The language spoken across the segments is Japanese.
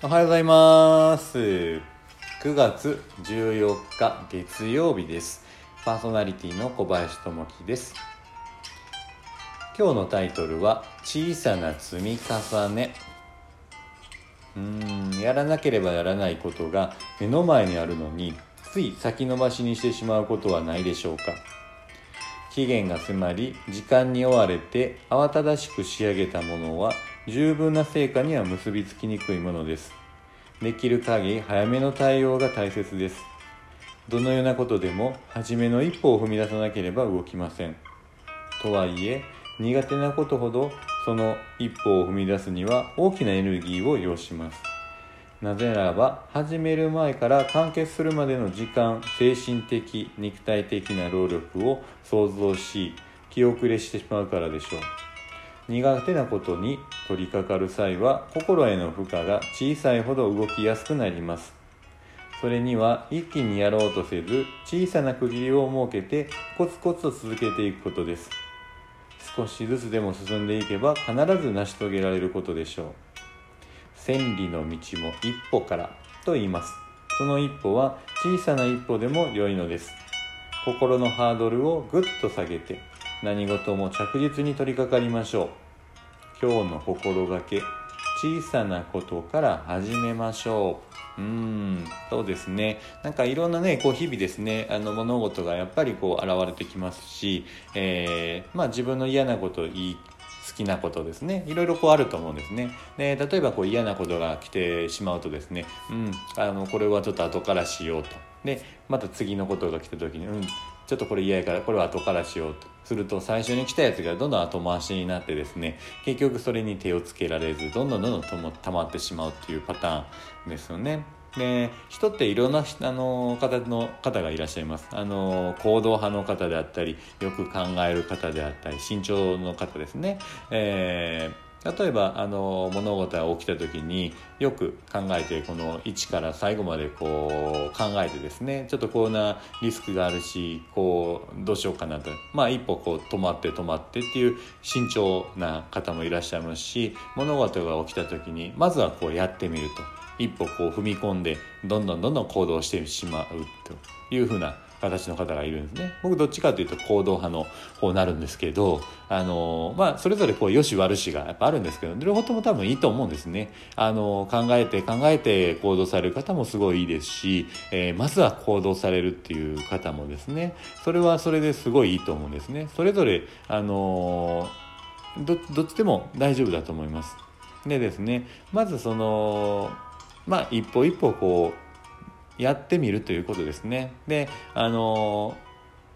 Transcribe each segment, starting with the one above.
おはようございます。9月14日月曜日です。パーソナリティの小林智樹です。今日のタイトルは小さな積み重ね。うーんやらなければやらないことが目の前にあるのについ先延ばしにしてしまうことはないでしょうか。期限が迫り時間に追われて慌ただしく仕上げたものは十分な成果には結びつきにくいものです。できる限り早めの対応が大切です。どのようなことでも初めの一歩を踏み出さなければ動きません。とはいえ苦手なことほどその一歩を踏み出すには大きなエネルギーを要します。なぜならば始める前から完結するまでの時間精神的肉体的な労力を想像し気遅れしてしまうからでしょう。苦手なことに取り掛かる際は心への負荷が小さいほど動きやすくなります。それには一気にやろうとせず小さな区切りを設けてコツコツと続けていくことです。少しずつでも進んでいけば必ず成し遂げられることでしょう。千里の道も一歩からと言います。その一歩は小さな一歩でも良いのです。心のハードルをぐっと下げて何事も着実に取り掛かりましょう。今日の心がけ小さなことから始めましょう。うんそうですね。なんかいろんなねこう日々ですねあの物事がやっぱりこう現れてきますし、えー、まあ、自分の嫌なこといい好きなことですね。いろいろこうあると思うんですね。で例えばこう嫌なことが来てしまうとですねうんあのこれはちょっと後からしようと。でまた次のことが来た時にうんちょっとこれ嫌やからこれは後からしようと。すると最初に来たやつがどんどん後回しになってですね結局それに手をつけられずどんどんどんどん溜まってしまうっていうパターンですよね。で人っていろんなあの方の方がいらっしゃいます。あの行動派の方であったりよく考える方であったり慎重の方ですね、えー例えばあの物事が起きた時によく考えてこの1から最後までこう考えてですねちょっとこんなリスクがあるしこうどうしようかなと。まあ一歩こう止まって止まってっていう慎重な方もいらっしゃいますし物事が起きた時にまずはこうやってみると。一歩こう踏み込んでどんどんどんどん行動してしまうというふうな形の方がいるんですね。僕どっちかというと行動派の方になるんですけどあのまあそれぞれこう良し悪しがやっぱあるんですけど両方とも多分いいと思うんですね。あの考えて考えて行動される方もすごいいいですし、えー、まずは行動されるっていう方もですね。それはそれですごいいいと思うんですね。それぞれあのどどっちでも大丈夫だと思います。でですねまずそのまあ一歩一歩こうやってみるということですね。であの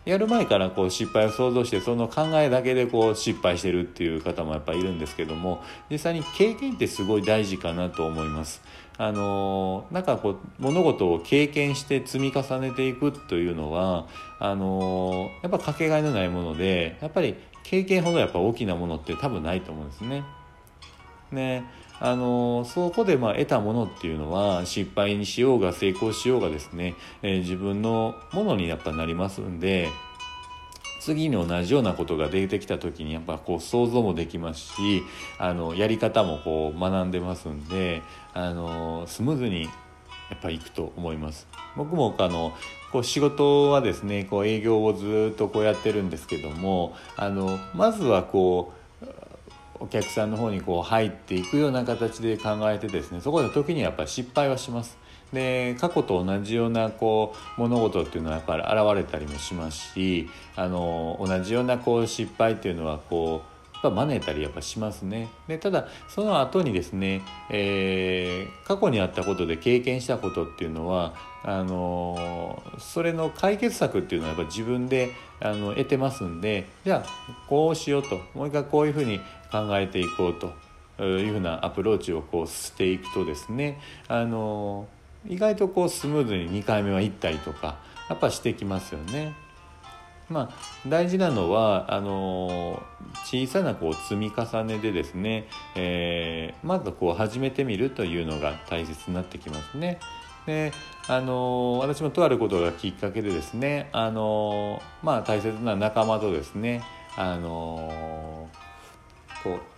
やる前からこう失敗を想像してその考えだけでこう失敗してるっていう方もやっぱいるんですけども実際に経験ってすごい大事かなと思います。あのなんかこう物事を経験して積み重ねていくというのはあのやっぱかけがえのないものでやっぱり経験ほどやっぱ大きなものって多分ないと思うんですね。ねあのそこでまあ得たものっていうのは失敗にしようが成功しようがですね、えー、自分のものにやっぱなりますんで次に同じようなことが出てきた時にやっぱこう想像もできますしあのやり方もこう学んでますんであのスムーズにやっぱいくと思います。僕もあのこう仕事はですねこう営業をずっとこうやってるんですけどもあのまずはこうお客さんの方にこう入っていくような形で考えてですねそこで時にやっぱり失敗はします。で過去と同じようなこう物事っていうのはやっぱり現れたりもしますしあの同じようなこう失敗っていうのはこうやっぱ真似たりやっぱしますねでただその後にですね、えー、過去にあったことで経験したことっていうのはあのそれの解決策っていうのはやっぱ自分であの得てますんでじゃあこうしようともう一回こういうふうに考えていこうというふうなアプローチをこうしていくとですねあの意外とこうスムーズに2回目は行ったりとかやっぱしてきますよね。まあ、大事なのはあの小さなこう積み重ねでですね、えー、まずこう始めてみるというのが大切になってきますね。であの私もとあることがきっかけでですねあの、まあ、大切な仲間とですねあのこう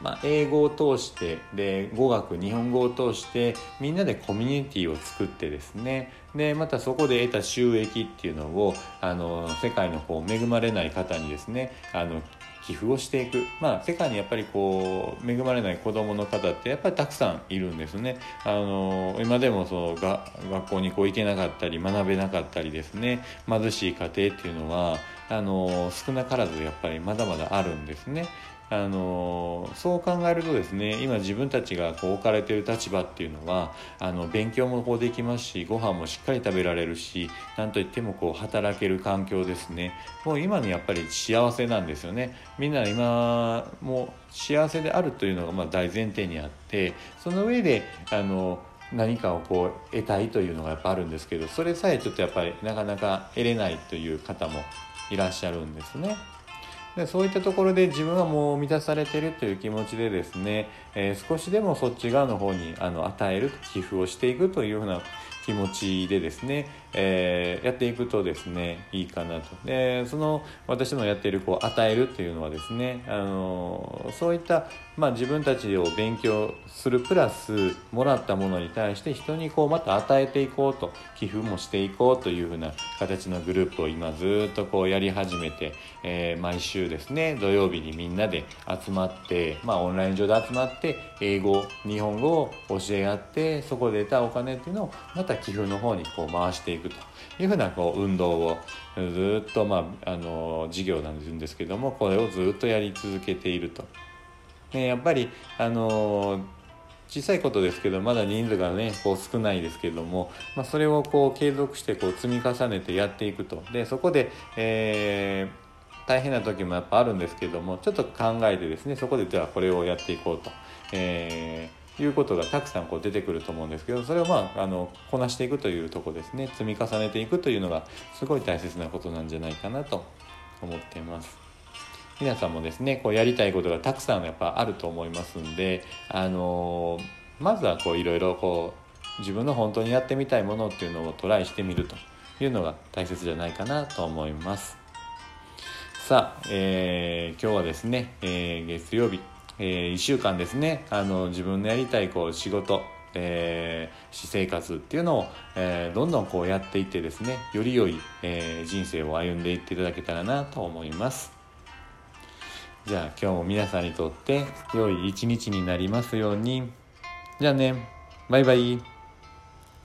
まあ、英語を通してで語学日本語を通してみんなでコミュニティを作ってですねでまたそこで得た収益っていうのをあの世界のこう恵まれない方にですねあの寄付をしていく、まあ、世界にやっぱりこう恵まれない子どもの方ってやっぱりたくさんいるんですね。あの今でもそのが学校にこう行けなかったり学べなかったりですね貧しい家庭っていうのはあの少なからずやっぱりまだまだあるんですね。あのそう考えるとですね今自分たちがこう置かれてる立場っていうのはあの勉強もこうできますしご飯もしっかり食べられるし何といってもこう働ける環境ですねもう今にやっぱり幸せなんですよねみんな今も幸せであるというのがま大前提にあってその上であの何かをこう得たいというのがやっぱあるんですけどそれさえちょっとやっぱりなかなか得れないという方もいらっしゃるんですね。でそういったところで自分はもう満たされてるという気持ちでですね、えー、少しでもそっち側の方にあの与える寄付をしていくというふうな気持ちでですね、えー、やっていくとですねいいかなと。でその私のやっているこう与えるというのはですねあのそういった、まあ、自分たちを勉強するプラスもらったものに対して人にこうまた与えていこうと寄付もしていこうというふうな形のグループを今ずっとこうやり始めて、えー、毎週ですね土曜日にみんなで集まって、まあ、オンライン上で集まって英語日本語を教え合ってそこで得たお金っていうのをまた寄付の方にこう回していくというふうなこう運動をずっと、まあ、あの事業なんですけどもこれをずっとやり続けていると。ね、やっぱりあの小さいことですけどまだ人数がねこう少ないですけども、まあ、それをこう継続してこう積み重ねてやっていくと。でそこで、えー、大変な時もやっぱあるんですけどもちょっと考えてですねそこでじゃあこれをやっていこうと、えいうことがたくさんこう出てくると思うんですけどそれをまああのこなしていくというとこですね。積み重ねていくというのがすごい大切なことなんじゃないかなと思っています。皆さんもですねこうやりたいことがたくさんやっぱあると思いますんであのまずはこういろいろこう自分の本当にやってみたいものっていうのをトライしてみるというのが大切じゃないかなと思います。さあ、えー、今日はですね、えー、月曜日えー、1週間ですねあの自分のやりたいこう仕事えー、私生活っていうのを、えー、どんどんこうやっていってですねより良い、えー、人生を歩んでいっていただけたらなと思いますじゃあ今日も皆さんにとって良い一日になりますように。じゃあね。バイバイ。